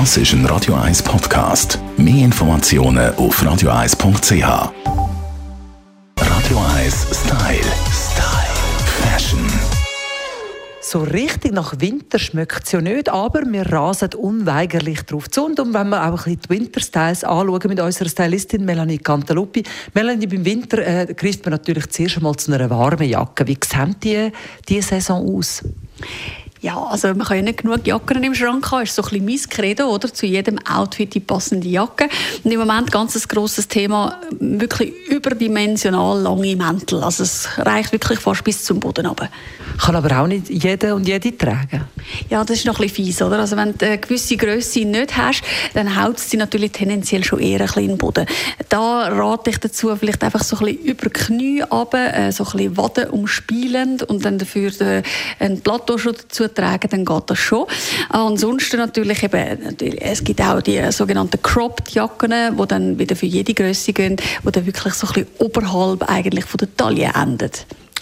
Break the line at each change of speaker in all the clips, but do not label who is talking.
Das ist ein Radio 1 Podcast. Mehr Informationen auf radio1.ch. Radio 1 Style. Style. Fashion.
So richtig nach Winter schmeckt es ja nicht, aber wir rasen unweigerlich drauf zu. Und wenn wir auch ein die Winterstyles anschauen mit unserer Stylistin Melanie Cantaluppi. Melanie, beim Winter äh, greift man natürlich zuerst einmal zu einer warmen Jacke. Wie sieht die, die Saison aus?
Ja, also man kann ja nicht genug Jacken im Schrank haben. Ist so ein bisschen mein Credo, oder? Zu jedem Outfit die passende Jacke. Und im Moment ganz ein grosses Thema, wirklich überdimensional lange Mäntel. Also es reicht wirklich fast bis zum Boden runter.
Kann aber auch nicht jeder und jede tragen.
Ja, das ist noch ein bisschen fies, oder? Also wenn du eine gewisse Größe nicht hast, dann haut es dich natürlich tendenziell schon eher ein bisschen in den Boden. Da rate ich dazu, vielleicht einfach so ein bisschen über die Knie runter, äh, so ein bisschen Waden umspielend und dann dafür ein Plateau schon dazu tragen, dann geht das schon. Ansonsten natürlich eben, es gibt auch die sogenannten Cropped Jacken, die dann wieder für jede Größe gehen, die dann wirklich so ein bisschen oberhalb eigentlich von der Taille enden.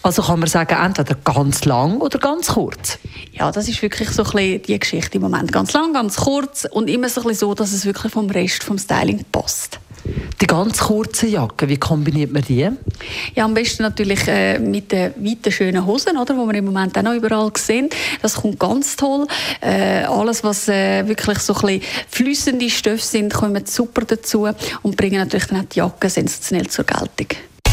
Also kann man sagen, entweder ganz lang oder ganz kurz?
Ja, das ist wirklich so ein bisschen die Geschichte im Moment. Ganz lang, ganz kurz und immer so, ein bisschen so, dass es wirklich vom Rest vom Styling passt.
Die ganz kurzen Jacken, wie kombiniert man die?
Ja, am besten natürlich äh, mit den weiten, schönen Hosen, oder, die wir im Moment auch noch überall sehen. Das kommt ganz toll. Äh, alles, was äh, wirklich so ein bisschen flüssende Stoffe sind, kommen super dazu und bringen natürlich dann auch die Jacke sensationell zur Geltung.